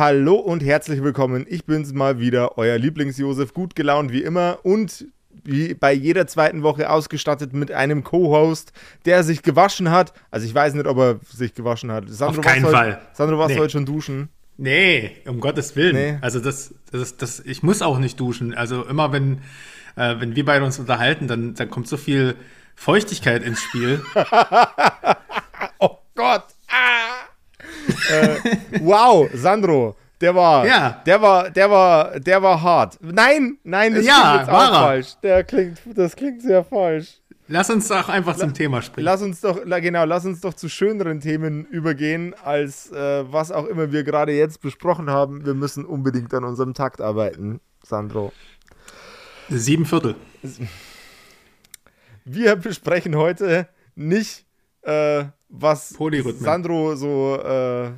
Hallo und herzlich willkommen. Ich bin's mal wieder, euer Lieblings-Josef, gut gelaunt wie immer und wie bei jeder zweiten Woche ausgestattet mit einem Co-Host, der sich gewaschen hat. Also ich weiß nicht, ob er sich gewaschen hat. Sandro, Auf keinen Fall. Heute, Sandro, warst nee. du heute schon duschen? Nee, um Gottes Willen. Nee. Also das, das, das, ich muss auch nicht duschen. Also immer wenn, äh, wenn wir beide uns unterhalten, dann, dann kommt so viel Feuchtigkeit ins Spiel. oh Gott. Äh, wow, Sandro, der war, ja. der war, der war, der war hart. Nein, nein, das ja, klingt jetzt auch falsch. Der klingt, das klingt sehr falsch. Lass uns doch einfach La zum Thema springen. Lass uns doch, genau, lass uns doch zu schöneren Themen übergehen, als äh, was auch immer wir gerade jetzt besprochen haben. Wir müssen unbedingt an unserem Takt arbeiten, Sandro. Sieben Viertel. Wir besprechen heute nicht, äh, was Sandro so äh,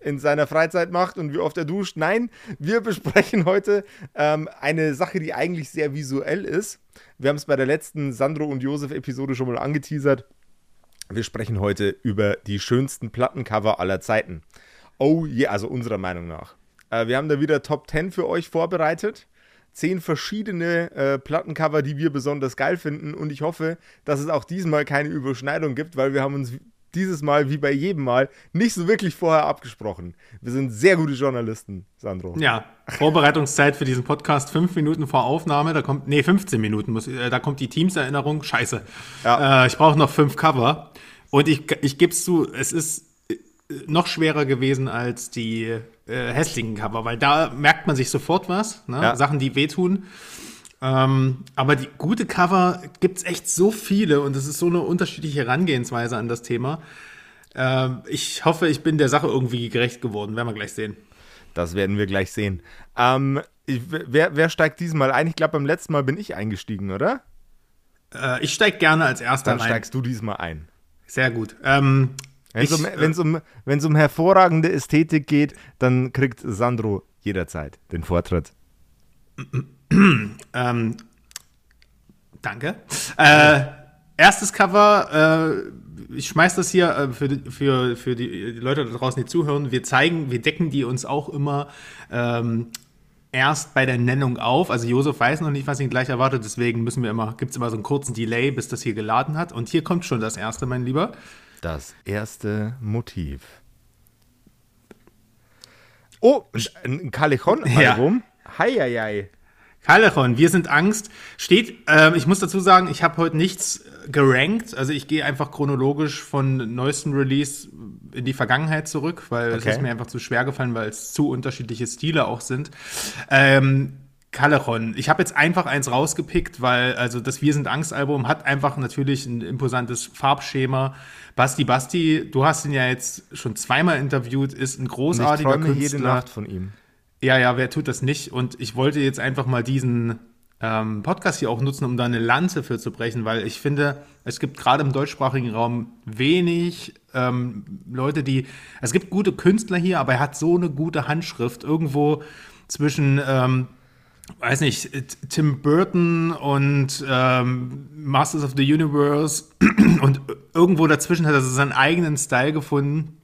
in seiner Freizeit macht und wie oft er duscht. Nein, wir besprechen heute ähm, eine Sache, die eigentlich sehr visuell ist. Wir haben es bei der letzten Sandro und Josef-Episode schon mal angeteasert. Wir sprechen heute über die schönsten Plattencover aller Zeiten. Oh je, yeah, also unserer Meinung nach. Äh, wir haben da wieder Top 10 für euch vorbereitet. Zehn verschiedene äh, Plattencover, die wir besonders geil finden. Und ich hoffe, dass es auch diesmal keine Überschneidung gibt, weil wir haben uns dieses Mal, wie bei jedem Mal, nicht so wirklich vorher abgesprochen. Wir sind sehr gute Journalisten, Sandro. Ja, Vorbereitungszeit für diesen Podcast fünf Minuten vor Aufnahme. Da kommt, nee, 15 Minuten muss, äh, da kommt die Teams-Erinnerung. Scheiße. Ja. Äh, ich brauche noch fünf Cover. Und ich, ich gebe es zu, es ist noch schwerer gewesen als die äh, hässlichen Cover, weil da merkt man sich sofort was, ne? ja. Sachen, die wehtun. Ähm, aber die gute Cover gibt es echt so viele und es ist so eine unterschiedliche Herangehensweise an das Thema. Ähm, ich hoffe, ich bin der Sache irgendwie gerecht geworden. Werden wir gleich sehen. Das werden wir gleich sehen. Ähm, ich, wer, wer, steigt diesmal ein? Ich glaube, beim letzten Mal bin ich eingestiegen, oder? Äh, ich steige gerne als erster Dann steigst du diesmal ein. Sehr gut. Ähm, wenn es um, um, um hervorragende Ästhetik geht, dann kriegt Sandro jederzeit den Vortritt. ähm, danke. Äh, erstes Cover, äh, ich schmeiß das hier äh, für, die, für, für die Leute da draußen, die zuhören. Wir zeigen, wir decken die uns auch immer ähm, erst bei der Nennung auf. Also Josef weiß noch nicht, was ihn gleich erwartet, deswegen müssen wir immer, gibt es immer so einen kurzen Delay, bis das hier geladen hat. Und hier kommt schon das erste, mein Lieber. Das erste Motiv. Oh, ein Callejon-Album. Ja. Heieiei. Callejon, wir sind Angst. Steht, äh, ich muss dazu sagen, ich habe heute nichts gerankt. Also ich gehe einfach chronologisch von neuestem Release in die Vergangenheit zurück, weil es ist mir einfach zu schwer gefallen, weil es zu unterschiedliche Stile auch sind. Ähm, Callejon. Ich habe jetzt einfach eins rausgepickt, weil also das Wir sind Angst Album hat einfach natürlich ein imposantes Farbschema. Basti Basti, du hast ihn ja jetzt schon zweimal interviewt, ist ein großartiger ich Künstler. jede Nacht von ihm. Ja, ja, wer tut das nicht? Und ich wollte jetzt einfach mal diesen ähm, Podcast hier auch nutzen, um da eine Lanze für zu brechen, weil ich finde, es gibt gerade im deutschsprachigen Raum wenig ähm, Leute, die. Es gibt gute Künstler hier, aber er hat so eine gute Handschrift irgendwo zwischen. Ähm, weiß nicht, Tim Burton und ähm, Masters of the Universe und irgendwo dazwischen hat er seinen eigenen Style gefunden.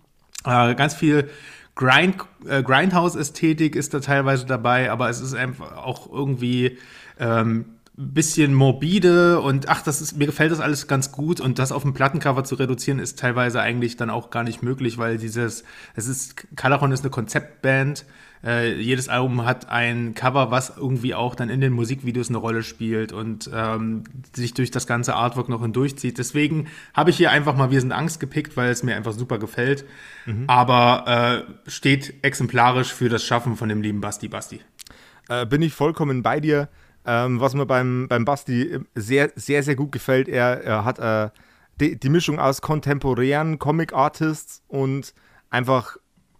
Äh, ganz viel Grind, äh, Grindhouse-Ästhetik ist da teilweise dabei, aber es ist einfach auch irgendwie ähm, bisschen morbide und ach, das ist, mir gefällt das alles ganz gut und das auf dem Plattencover zu reduzieren ist teilweise eigentlich dann auch gar nicht möglich, weil dieses, es ist, Calaron ist eine Konzeptband, äh, jedes Album hat ein Cover, was irgendwie auch dann in den Musikvideos eine Rolle spielt und ähm, sich durch das ganze Artwork noch hindurchzieht. Deswegen habe ich hier einfach mal Wir sind Angst gepickt, weil es mir einfach super gefällt. Mhm. Aber äh, steht exemplarisch für das Schaffen von dem lieben Basti Basti. Äh, bin ich vollkommen bei dir. Ähm, was mir beim, beim Basti sehr, sehr, sehr gut gefällt, er, er hat äh, die, die Mischung aus kontemporären Comic-Artists und einfach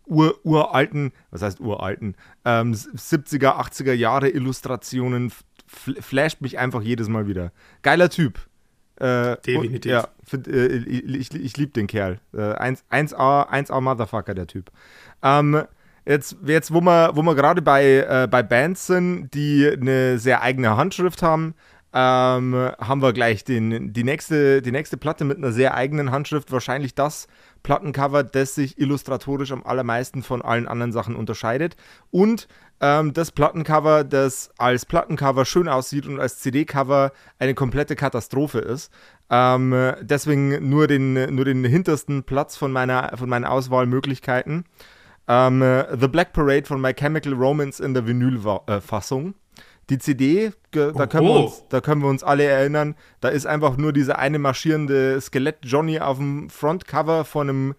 ur, uralten, was heißt uralten, ähm, 70er, 80er Jahre Illustrationen flasht mich einfach jedes Mal wieder. Geiler Typ. Äh, Definitiv. Und, ja, find, äh, ich, ich, ich liebe den Kerl. Äh, 1, 1A, 1A Motherfucker, der Typ. Ähm, jetzt, jetzt, wo wir, wo wir gerade bei, äh, bei Bands sind, die eine sehr eigene Handschrift haben, ähm, haben wir gleich den, die, nächste, die nächste Platte mit einer sehr eigenen Handschrift, wahrscheinlich das Plattencover, das sich illustratorisch am allermeisten von allen anderen Sachen unterscheidet. Und ähm, das Plattencover, das als Plattencover schön aussieht und als CD-Cover eine komplette Katastrophe ist. Ähm, deswegen nur den, nur den hintersten Platz von meiner, von meinen Auswahlmöglichkeiten. Ähm, The Black Parade von My Chemical Romance in der Vinylfassung. Äh, die CD, da, oh, können wir uns, da können wir uns alle erinnern, da ist einfach nur dieser eine marschierende Skelett Johnny auf dem Frontcover von einem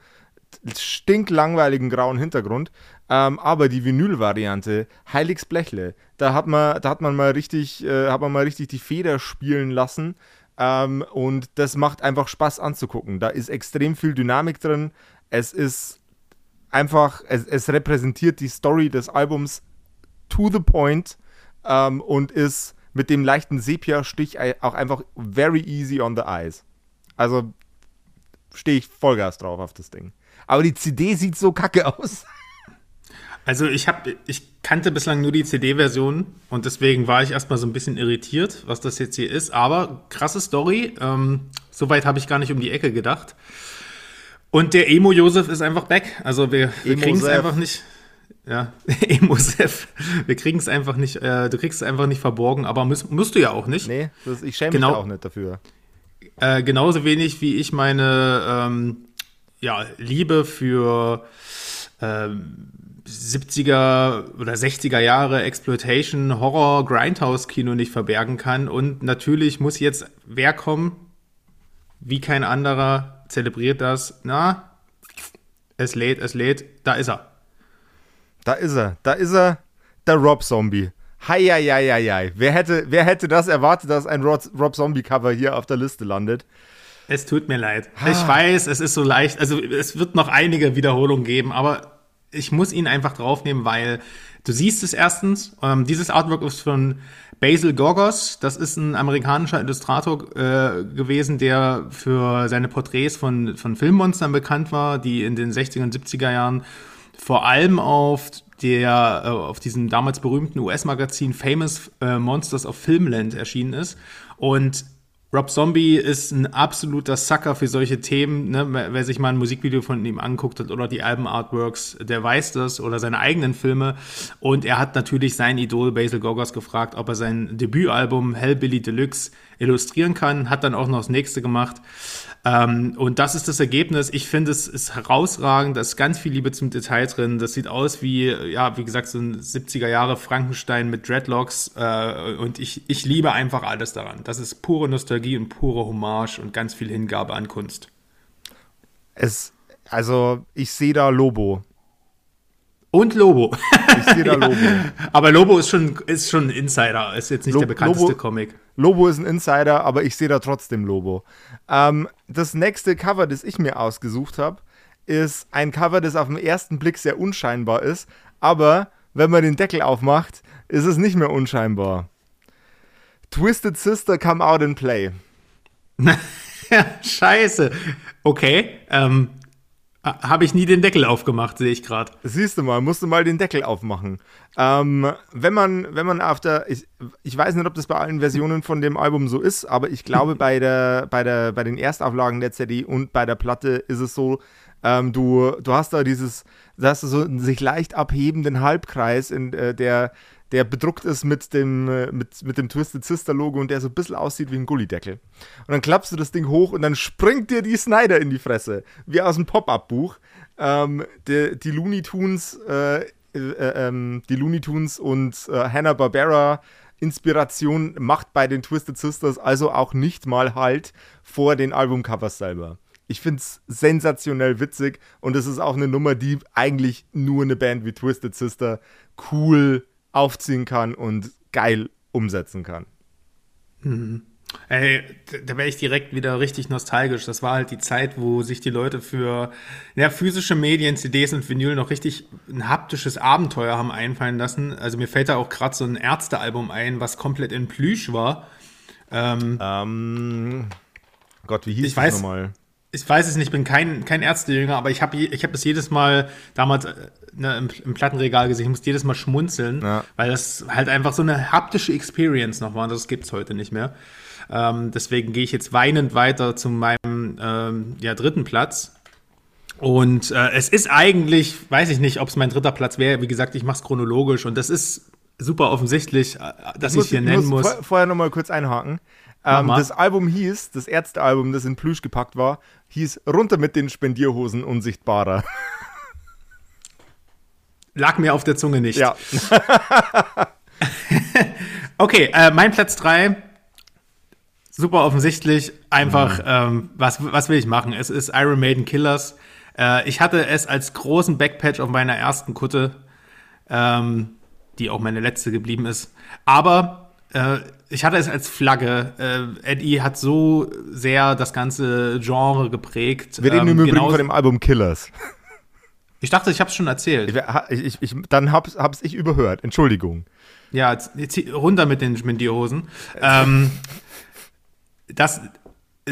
stinklangweiligen grauen Hintergrund. Ähm, aber die Vinyl-Variante, Heiligs Blechle, da hat man, da hat man mal richtig, äh, hat man mal richtig die Feder spielen lassen. Ähm, und das macht einfach Spaß anzugucken. Da ist extrem viel Dynamik drin. Es ist einfach, es, es repräsentiert die Story des Albums to the point ähm, und ist mit dem leichten Sepia-Stich auch einfach very easy on the eyes. Also stehe ich Vollgas drauf auf das Ding. Aber die CD sieht so kacke aus. Also ich habe, ich kannte bislang nur die CD-Version und deswegen war ich erstmal so ein bisschen irritiert, was das jetzt hier ist. Aber krasse Story. Ähm, Soweit habe ich gar nicht um die Ecke gedacht. Und der Emo Josef ist einfach back. Also wir, wir kriegen es einfach nicht. Ja, Emosef. Wir kriegen es einfach nicht, äh, du kriegst es einfach nicht verborgen, aber musst, musst du ja auch nicht. Nee, das, ich schäme genau, mich auch nicht dafür. Äh, genauso wenig wie ich meine ähm, ja, Liebe für ähm, 70er oder 60er Jahre Exploitation, Horror, Grindhouse-Kino nicht verbergen kann. Und natürlich muss jetzt wer kommen, wie kein anderer, zelebriert das. Na, es lädt, es lädt, da ist er. Da ist er. Da ist er. Der Rob Zombie. Heieieiei. Wer hätte, wer hätte das erwartet, dass ein Rob, Zombie-Cover hier auf der Liste landet? Es tut mir leid. Ah. Ich weiß, es ist so leicht. Also, es wird noch einige Wiederholungen geben, aber ich muss ihn einfach draufnehmen, weil du siehst es erstens. Ähm, dieses Artwork ist von Basil Gorgos. Das ist ein amerikanischer Illustrator äh, gewesen, der für seine Porträts von, von Filmmonstern bekannt war, die in den 60er und 70er Jahren vor allem auf der äh, auf diesem damals berühmten US-Magazin Famous äh, Monsters of Filmland erschienen ist. Und Rob Zombie ist ein absoluter Sucker für solche Themen. Ne? Wer sich mal ein Musikvideo von ihm anguckt hat oder die Alben-Artworks, der weiß das oder seine eigenen Filme. Und er hat natürlich sein Idol Basil Gogos gefragt, ob er sein Debütalbum Hellbilly Deluxe illustrieren kann. Hat dann auch noch das nächste gemacht. Ähm, und das ist das Ergebnis. Ich finde, es ist herausragend. Da ist ganz viel Liebe zum Detail drin. Das sieht aus wie, ja, wie gesagt, so ein 70er Jahre Frankenstein mit Dreadlocks. Äh, und ich, ich liebe einfach alles daran. Das ist pure Nostalgie und pure Hommage und ganz viel Hingabe an Kunst. Es, also, ich sehe da Lobo. Und Lobo. Ich sehe da Lobo. aber Lobo ist schon, ist schon ein Insider, ist jetzt nicht Lo der bekannteste Lobo, Comic. Lobo ist ein Insider, aber ich sehe da trotzdem Lobo. Ähm, das nächste Cover, das ich mir ausgesucht habe, ist ein Cover, das auf den ersten Blick sehr unscheinbar ist, aber wenn man den Deckel aufmacht, ist es nicht mehr unscheinbar. Twisted Sister Come Out and Play. Scheiße. Okay. Ähm, habe ich nie den Deckel aufgemacht, sehe ich gerade. Siehst du mal, musst du mal den Deckel aufmachen. Ähm, wenn man, wenn man auf der, ich, ich weiß nicht, ob das bei allen Versionen von dem Album so ist, aber ich glaube bei der, bei der, bei den Erstauflagen der CD und bei der Platte ist es so, ähm, du, du hast da dieses, da hast du so einen sich leicht abhebenden Halbkreis, in äh, der der bedruckt ist mit dem, äh, mit, mit dem Twisted Sister Logo und der so ein bisschen aussieht wie ein Gullideckel. Und dann klappst du das Ding hoch und dann springt dir die Snyder in die Fresse, wie aus dem Pop-Up-Buch. Ähm, die, die Looney Tunes, äh, äh, ähm, die Looney Tunes und äh, Hanna-Barbera Inspiration macht bei den Twisted Sisters also auch nicht mal Halt vor den Albumcovers selber. Ich finde es sensationell witzig und es ist auch eine Nummer, die eigentlich nur eine Band wie Twisted Sister cool aufziehen kann und geil umsetzen kann. Mhm. Ey, da wäre ich direkt wieder richtig nostalgisch. Das war halt die Zeit, wo sich die Leute für ja, physische Medien, CDs und Vinyl noch richtig ein haptisches Abenteuer haben einfallen lassen. Also mir fällt da auch gerade so ein Ärztealbum ein, was komplett in Plüsch war. Ähm, ähm, Gott, wie hieß ich das weiß, nochmal? Ich weiß es nicht, ich bin kein, kein Ärztejünger, aber ich habe ich hab das jedes Mal damals äh, ne, im, im, Plattenregal gesehen. Ich muss jedes Mal schmunzeln, ja. weil das halt einfach so eine haptische Experience noch war und das gibt es heute nicht mehr. Ähm, deswegen gehe ich jetzt weinend weiter zu meinem ähm, ja, dritten Platz. Und äh, es ist eigentlich, weiß ich nicht, ob es mein dritter Platz wäre. Wie gesagt, ich mache es chronologisch und das ist super offensichtlich, äh, dass ich es hier nennen muss. muss. Vorher nochmal kurz einhaken. Ähm, das Album hieß, das Ärztealbum, das in Plüsch gepackt war, hieß Runter mit den Spendierhosen unsichtbarer. Lag mir auf der Zunge nicht. Ja. okay, äh, mein Platz 3 super offensichtlich. Einfach, mhm. ähm, was, was will ich machen? Es ist Iron Maiden Killers. Äh, ich hatte es als großen Backpatch auf meiner ersten Kutte, ähm, die auch meine letzte geblieben ist. Aber ich hatte es als Flagge. Äh, Eddie hat so sehr das ganze Genre geprägt. Wir reden ähm, im Übrigen von dem Album Killers. Ich dachte, ich habe es schon erzählt. Ich, ich, ich, dann hab's, hab's ich überhört. Entschuldigung. Ja, jetzt, jetzt runter mit den Schmindierhosen. ähm, das,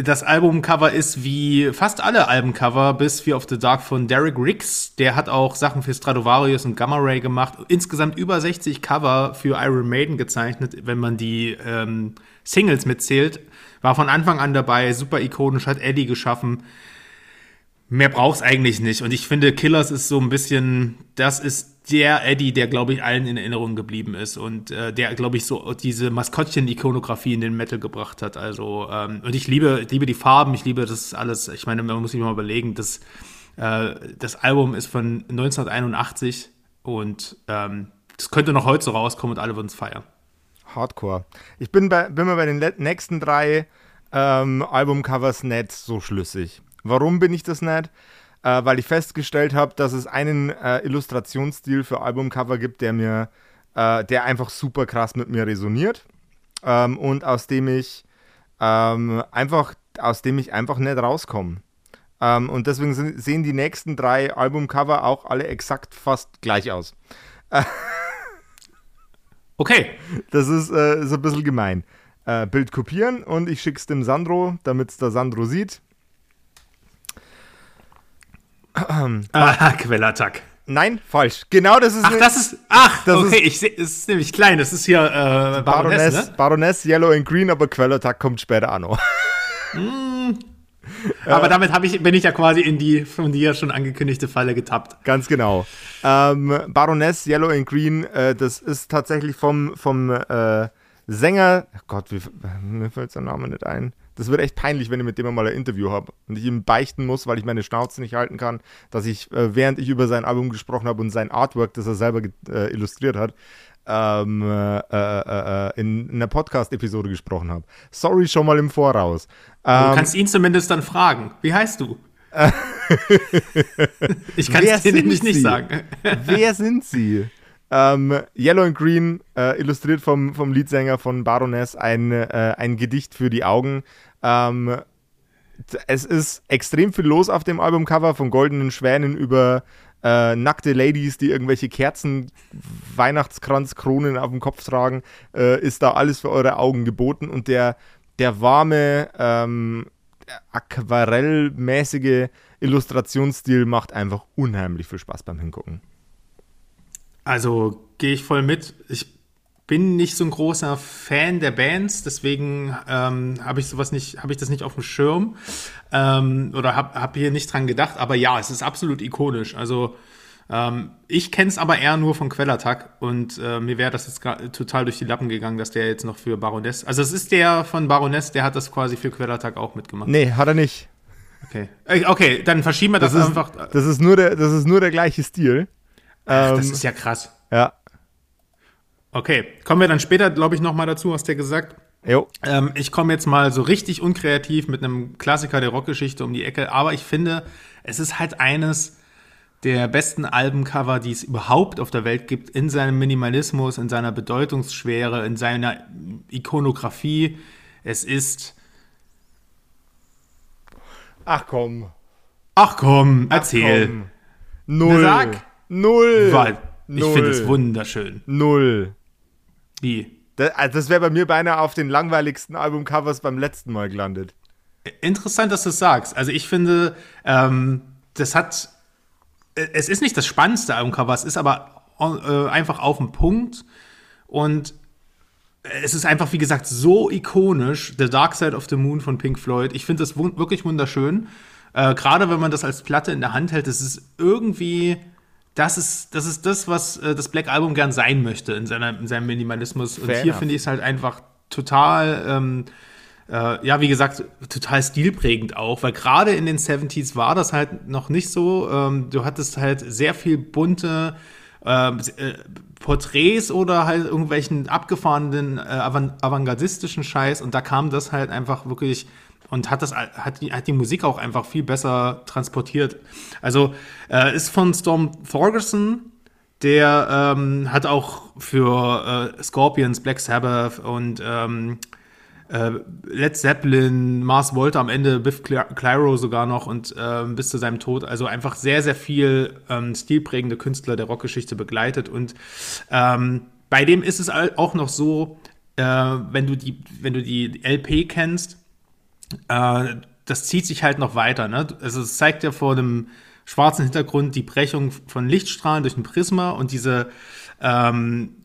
das Albumcover ist wie fast alle Albumcover bis Fear of the Dark von Derek Riggs. Der hat auch Sachen für Stradivarius und Gamma Ray gemacht. Insgesamt über 60 Cover für Iron Maiden gezeichnet, wenn man die ähm, Singles mitzählt. War von Anfang an dabei, super ikonisch, hat Eddie geschaffen. Mehr braucht's eigentlich nicht. Und ich finde, Killers ist so ein bisschen, das ist der Eddie, der, glaube ich, allen in Erinnerung geblieben ist und äh, der, glaube ich, so diese Maskottchen-Ikonografie in den Metal gebracht hat. Also, ähm, und ich liebe, liebe die Farben, ich liebe das alles. Ich meine, man muss sich mal überlegen, dass äh, das Album ist von 1981 und ähm, das könnte noch heute so rauskommen und alle würden es feiern. Hardcore. Ich bin, bei, bin mir bei den nächsten drei ähm, Albumcovers nicht so schlüssig. Warum bin ich das nicht? Äh, weil ich festgestellt habe, dass es einen äh, Illustrationsstil für Albumcover gibt, der mir, äh, der einfach super krass mit mir resoniert ähm, und aus dem ich ähm, einfach, aus dem ich einfach nicht rauskomme. Ähm, und deswegen sind, sehen die nächsten drei Albumcover auch alle exakt fast gleich aus. okay. Das ist äh, so ein bisschen gemein. Äh, Bild kopieren und ich schicke es dem Sandro, damit es der Sandro sieht. Ah, Quellattack. Nein, falsch. Genau das ist. Ach, das ist. Ach, das okay, ist, ich sehe, es ist nämlich klein. Das ist hier äh, Baroness, Baroness, ne? Baroness, Yellow and Green, aber Quellattack kommt später auch noch. mm. Aber damit ich, bin ich ja quasi in die von dir schon angekündigte Falle getappt. Ganz genau. Ähm, Baroness, Yellow and Green, äh, das ist tatsächlich vom, vom äh, Sänger. Gott, wie, mir fällt sein Name nicht ein. Das wird echt peinlich, wenn ich mit dem mal ein Interview habe und ich ihm beichten muss, weil ich meine Schnauze nicht halten kann, dass ich, äh, während ich über sein Album gesprochen habe und sein Artwork, das er selber äh, illustriert hat, ähm, äh, äh, äh in, in einer Podcast-Episode gesprochen habe. Sorry schon mal im Voraus. Ähm, du kannst ihn zumindest dann fragen. Wie heißt du? ich kann es dir nämlich nicht sagen. Wer sind Sie? Ähm, Yellow and Green, äh, illustriert vom, vom Leadsänger von Baroness, ein, äh, ein Gedicht für die Augen. Ähm, es ist extrem viel los auf dem Albumcover, von goldenen Schwänen über äh, nackte Ladies, die irgendwelche Kerzen, Weihnachtskranzkronen auf dem Kopf tragen, äh, ist da alles für eure Augen geboten. Und der, der warme, ähm, aquarellmäßige Illustrationsstil macht einfach unheimlich viel Spaß beim Hingucken. Also gehe ich voll mit. Ich bin nicht so ein großer Fan der Bands, deswegen ähm, habe ich sowas nicht, habe ich das nicht auf dem Schirm ähm, oder habe hab hier nicht dran gedacht. Aber ja, es ist absolut ikonisch. Also ähm, ich kenne es aber eher nur von Quellattack und äh, mir wäre das jetzt total durch die Lappen gegangen, dass der jetzt noch für Baroness. Also es ist der von Baroness, der hat das quasi für Quellattack auch mitgemacht. Nee, hat er nicht. Okay, äh, okay, dann verschieben wir das, das ist, einfach. Das ist nur der, das ist nur der gleiche Stil. Ach, das ähm, ist ja krass. Ja. Okay, kommen wir dann später, glaube ich, nochmal dazu, hast du ja gesagt. Jo. Ähm, ich komme jetzt mal so richtig unkreativ mit einem Klassiker der Rockgeschichte um die Ecke, aber ich finde, es ist halt eines der besten Albencover, die es überhaupt auf der Welt gibt, in seinem Minimalismus, in seiner Bedeutungsschwere, in seiner Ikonografie. Es ist. Ach komm. Ach komm, erzähl. Ach komm. Null. Na, sag. Null. Weil ich finde es wunderschön. Null. Wie? Das, also das wäre bei mir beinahe auf den langweiligsten Albumcovers beim letzten Mal gelandet. Interessant, dass du es sagst. Also ich finde, ähm, das hat, es ist nicht das spannendste Albumcover, es ist aber äh, einfach auf den Punkt und es ist einfach, wie gesagt, so ikonisch, The Dark Side of the Moon von Pink Floyd. Ich finde das wirklich wunderschön. Äh, Gerade wenn man das als Platte in der Hand hält, das ist irgendwie, das ist das, ist das was äh, das Black Album gern sein möchte in, seiner, in seinem Minimalismus. Und hier finde ich es halt einfach total ähm, äh, ja, wie gesagt, total stilprägend auch, weil gerade in den 70s war das halt noch nicht so. Ähm, du hattest halt sehr viel bunte ähm, äh, Porträts oder halt irgendwelchen abgefahrenen äh, avantgardistischen Scheiß und da kam das halt einfach wirklich und hat das hat die, hat die Musik auch einfach viel besser transportiert. Also äh, ist von Storm Thorgerson, der ähm, hat auch für äh, Scorpions, Black Sabbath und ähm, äh, Led Zeppelin, Mars Volta am Ende, Biff Clyro sogar noch und äh, bis zu seinem Tod. Also einfach sehr, sehr viel ähm, stilprägende Künstler der Rockgeschichte begleitet. Und ähm, bei dem ist es auch noch so, äh, wenn, du die, wenn du die LP kennst, äh, das zieht sich halt noch weiter. Ne? Also es zeigt ja vor dem schwarzen Hintergrund die Brechung von Lichtstrahlen durch ein Prisma und diese ähm,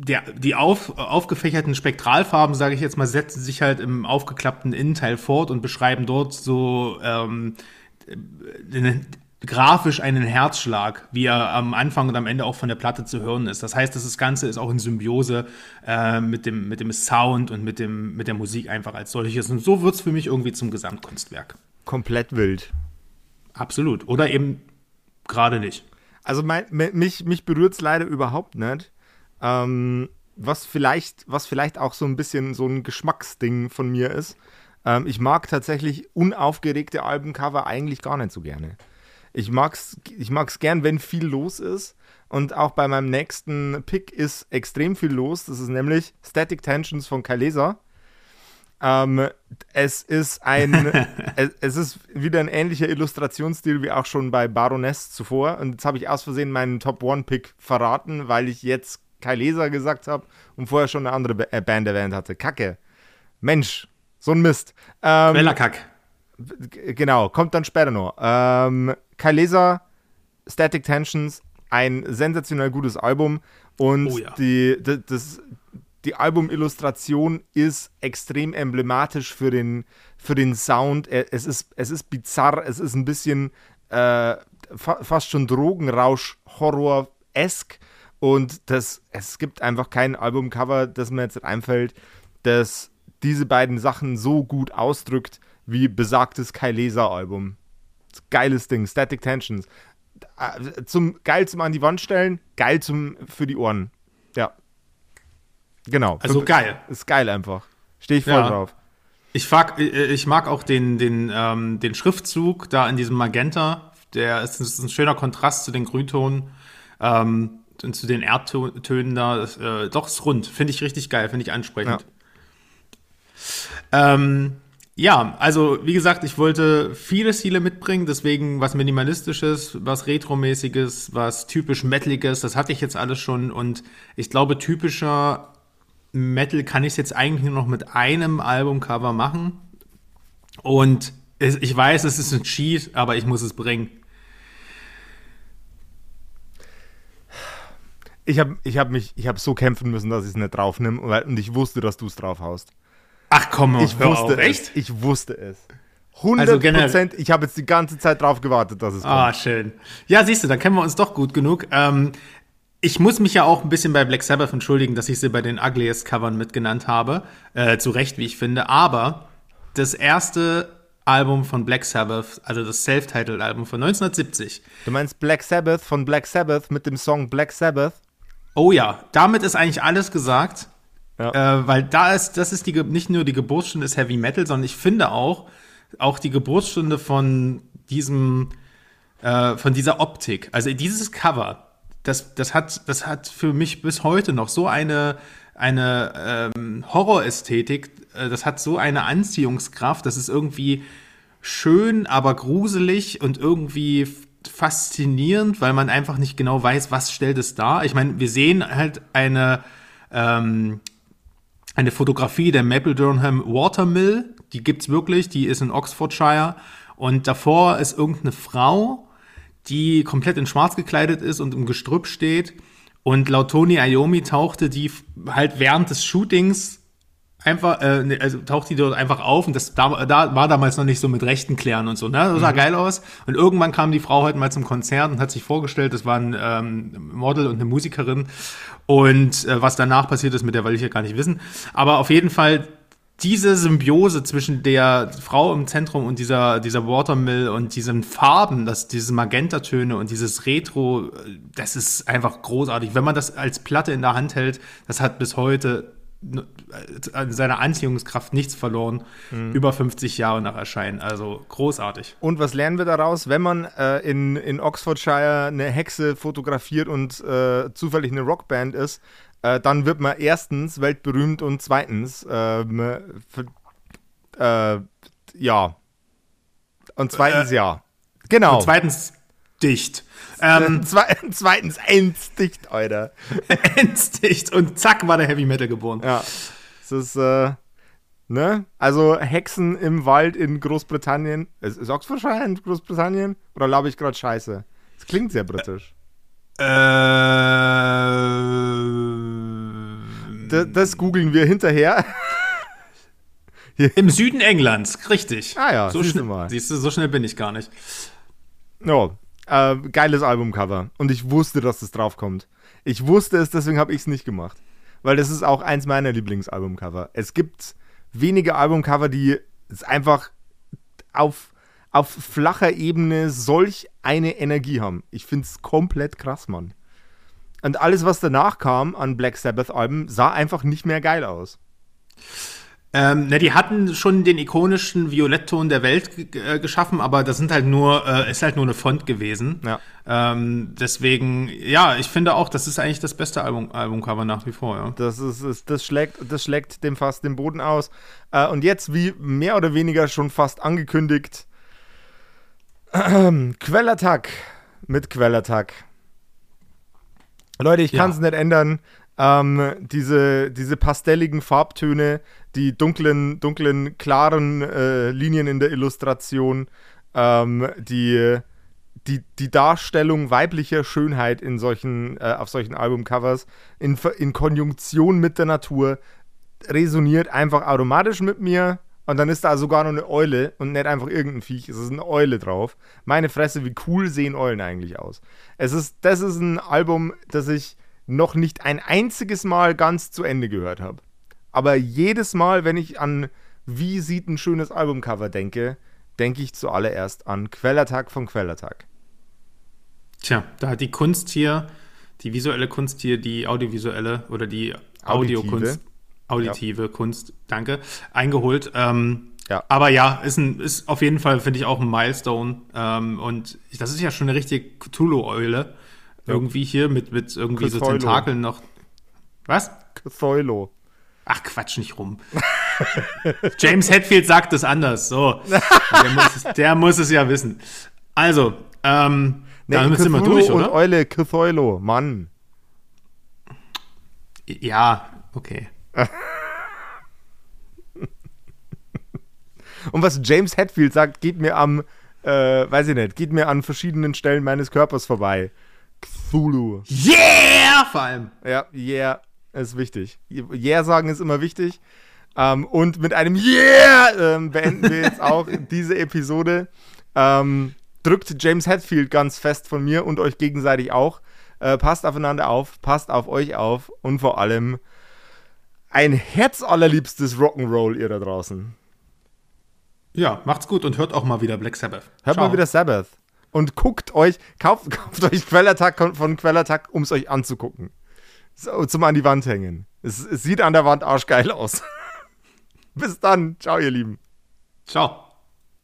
der, die auf, aufgefächerten Spektralfarben, sage ich jetzt mal, setzen sich halt im aufgeklappten Innenteil fort und beschreiben dort so ähm, grafisch einen Herzschlag, wie er am Anfang und am Ende auch von der Platte zu hören ist. Das heißt, das Ganze ist auch in Symbiose äh, mit, dem, mit dem Sound und mit, dem, mit der Musik einfach als solches. Und so wird es für mich irgendwie zum Gesamtkunstwerk. Komplett wild. Absolut. Oder eben gerade nicht. Also mein, mich, mich berührt es leider überhaupt nicht. Ähm, was vielleicht, was vielleicht auch so ein bisschen so ein Geschmacksding von mir ist. Ähm, ich mag tatsächlich unaufgeregte Albencover eigentlich gar nicht so gerne. Ich mag's, ich mag's gern, wenn viel los ist. Und auch bei meinem nächsten Pick ist extrem viel los. Das ist nämlich Static Tensions von Kalesa. Ähm, es ist ein, es, es, ist wieder ein ähnlicher Illustrationsstil wie auch schon bei Baroness zuvor. Und jetzt habe ich aus Versehen meinen Top One Pick verraten, weil ich jetzt Kai Leser gesagt habe und vorher schon eine andere äh, Band erwähnt hatte. Kacke. Mensch, so ein Mist. Ähm, Quellerkack. Genau, kommt dann später noch. Ähm, Kai Leser, Static Tensions, ein sensationell gutes Album und oh ja. die, das, das, die Albumillustration ist extrem emblematisch für den, für den Sound. Es ist, es ist bizarr, es ist ein bisschen äh, fa fast schon Drogenrausch-Horror-esk und das, es gibt einfach kein Albumcover, das mir jetzt einfällt, das diese beiden Sachen so gut ausdrückt wie besagtes Kai Leser Album. Geiles Ding, Static Tensions. Äh, zum, geil zum an die Wand stellen, geil zum für die Ohren. Ja. Genau. Also geil. Ist geil einfach. Stehe ich voll ja. drauf. Ich mag, äh, ich mag auch den, den, ähm, den Schriftzug da in diesem Magenta. Der ist, ist ein schöner Kontrast zu den Grüntonen. Ähm, und zu den Erdtönen da, äh, doch, ist rund. Finde ich richtig geil, finde ich ansprechend. Ja. Ähm, ja, also wie gesagt, ich wollte viele Stile mitbringen, deswegen was Minimalistisches, was Retromäßiges, was typisch Metaliges, das hatte ich jetzt alles schon und ich glaube, typischer Metal kann ich es jetzt eigentlich nur noch mit einem Albumcover machen. Und ich weiß, es ist ein Cheat, aber ich muss es bringen. Ich habe ich hab mich, ich habe so kämpfen müssen, dass ich es nicht drauf nehme und ich wusste, dass du es drauf haust. Ach komm, ich wusste auf. echt? Ich wusste es. 100 also Prozent. Ich habe jetzt die ganze Zeit drauf gewartet, dass es kommt. Ah, schön. Ja, siehst du, dann kennen wir uns doch gut genug. Ähm, ich muss mich ja auch ein bisschen bei Black Sabbath entschuldigen, dass ich sie bei den Ugliest Covern mitgenannt habe. Äh, zu Recht, wie ich finde. Aber das erste Album von Black Sabbath, also das Self-Titled-Album von 1970. Du meinst Black Sabbath von Black Sabbath mit dem Song Black Sabbath? Oh ja, damit ist eigentlich alles gesagt. Ja. Äh, weil da ist, das ist die, nicht nur die Geburtsstunde des Heavy Metal, sondern ich finde auch, auch die Geburtsstunde von diesem, äh, von dieser Optik. Also dieses Cover, das, das hat, das hat für mich bis heute noch so eine, eine ähm, Horrorästhetik, äh, das hat so eine Anziehungskraft, das ist irgendwie schön, aber gruselig und irgendwie faszinierend, weil man einfach nicht genau weiß, was stellt es dar. Ich meine, wir sehen halt eine, ähm, eine Fotografie der Maple Durham Watermill, die gibt's wirklich, die ist in Oxfordshire. Und davor ist irgendeine Frau, die komplett in schwarz gekleidet ist und im Gestrüpp steht. Und laut Tony Iommi tauchte die halt während des Shootings einfach, äh, ne, also taucht die dort einfach auf und das da, da war damals noch nicht so mit Rechten klären und so, ne? Das sah mhm. geil aus. Und irgendwann kam die Frau heute mal zum Konzert und hat sich vorgestellt, das war ein ähm, Model und eine Musikerin. Und äh, was danach passiert ist, mit der will ich ja gar nicht wissen. Aber auf jeden Fall diese Symbiose zwischen der Frau im Zentrum und dieser, dieser Watermill und diesen Farben, das, diese Magentatöne und dieses Retro, das ist einfach großartig. Wenn man das als Platte in der Hand hält, das hat bis heute an seiner Anziehungskraft nichts verloren, mhm. über 50 Jahre nach Erscheinen. Also großartig. Und was lernen wir daraus? Wenn man äh, in, in Oxfordshire eine Hexe fotografiert und äh, zufällig eine Rockband ist, äh, dann wird man erstens weltberühmt und zweitens, ähm, äh, ja. Und zweitens, äh, ja. Genau. Und zweitens, dicht. Ähm, zweitens, endsticht, Alter. endsticht. Und zack, war der Heavy Metal geboren. Ja. Das ist, äh, ne? Also Hexen im Wald in Großbritannien. Ist, ist Oxfordshire in Großbritannien? Oder labe ich gerade Scheiße? Das klingt sehr britisch. Äh. Das, das googeln wir hinterher. Im Süden Englands, richtig. Ah ja, so schnell, mal. Siehst du, so schnell bin ich gar nicht. Ja, äh, geiles Albumcover. Und ich wusste, dass das draufkommt. Ich wusste es, deswegen habe ich es nicht gemacht. Weil das ist auch eins meiner Lieblingsalbumcover. Es gibt wenige Albumcover, die es einfach auf, auf flacher Ebene solch eine Energie haben. Ich finde es komplett krass, Mann. Und alles, was danach kam an Black Sabbath-Alben, sah einfach nicht mehr geil aus. Ähm, ne, die hatten schon den ikonischen Violettton der Welt äh, geschaffen, aber das sind halt nur, äh, ist halt nur eine Font gewesen. Ja. Ähm, deswegen, ja, ich finde auch, das ist eigentlich das beste Album, Albumcover nach wie vor, ja. Das ist, ist das schlägt, das schlägt dem fast den Boden aus. Äh, und jetzt, wie mehr oder weniger schon fast angekündigt, Quellattack mit Quellattack. Leute, ich kann es ja. nicht ändern. Ähm, diese, diese pastelligen Farbtöne, die dunklen, dunklen, klaren äh, Linien in der Illustration, ähm, die, die, die Darstellung weiblicher Schönheit in solchen, äh, auf solchen Albumcovers in, in Konjunktion mit der Natur resoniert einfach automatisch mit mir. Und dann ist da sogar noch eine Eule und nicht einfach irgendein Viech. Es ist eine Eule drauf. Meine Fresse, wie cool sehen Eulen eigentlich aus. Es ist, das ist ein Album, das ich noch nicht ein einziges Mal ganz zu Ende gehört habe. Aber jedes Mal, wenn ich an wie sieht ein schönes Albumcover denke, denke ich zuallererst an Quellertag von Quellertag. Tja, da hat die Kunst hier, die visuelle Kunst hier, die audiovisuelle oder die Audiokunst, auditive ja. Kunst, danke, eingeholt. Ähm, ja. Aber ja, ist, ein, ist auf jeden Fall, finde ich, auch ein Milestone. Ähm, und das ist ja schon eine richtige Cthulhu-Eule. Irgendwie hier mit, mit irgendwie Cthulhu. so Tentakeln noch. Was? Cthulhu. Ach, Quatsch nicht rum. James Hetfield sagt es anders. So. Der muss es, der muss es ja wissen. Also, ähm, nee, damit sind wir durch, oder? Und Eule, Cthulhu, Mann. Ja, okay. und was James Hetfield sagt, geht mir am, äh, weiß ich nicht, geht mir an verschiedenen Stellen meines Körpers vorbei. Cthulhu. Yeah! Vor allem. Ja, yeah ist wichtig. Yeah sagen ist immer wichtig. Ähm, und mit einem Yeah ähm, beenden wir jetzt auch diese Episode. Ähm, drückt James Hetfield ganz fest von mir und euch gegenseitig auch. Äh, passt aufeinander auf, passt auf euch auf und vor allem ein herzallerliebstes Rock'n'Roll ihr da draußen. Ja, macht's gut und hört auch mal wieder Black Sabbath. Hört Ciao. mal wieder Sabbath. Und guckt euch, kauft, kauft euch Quellattack von Quellattack, um es euch anzugucken. So, zum an die Wand hängen. Es, es sieht an der Wand arschgeil aus. Bis dann. Ciao, ihr Lieben. Ciao.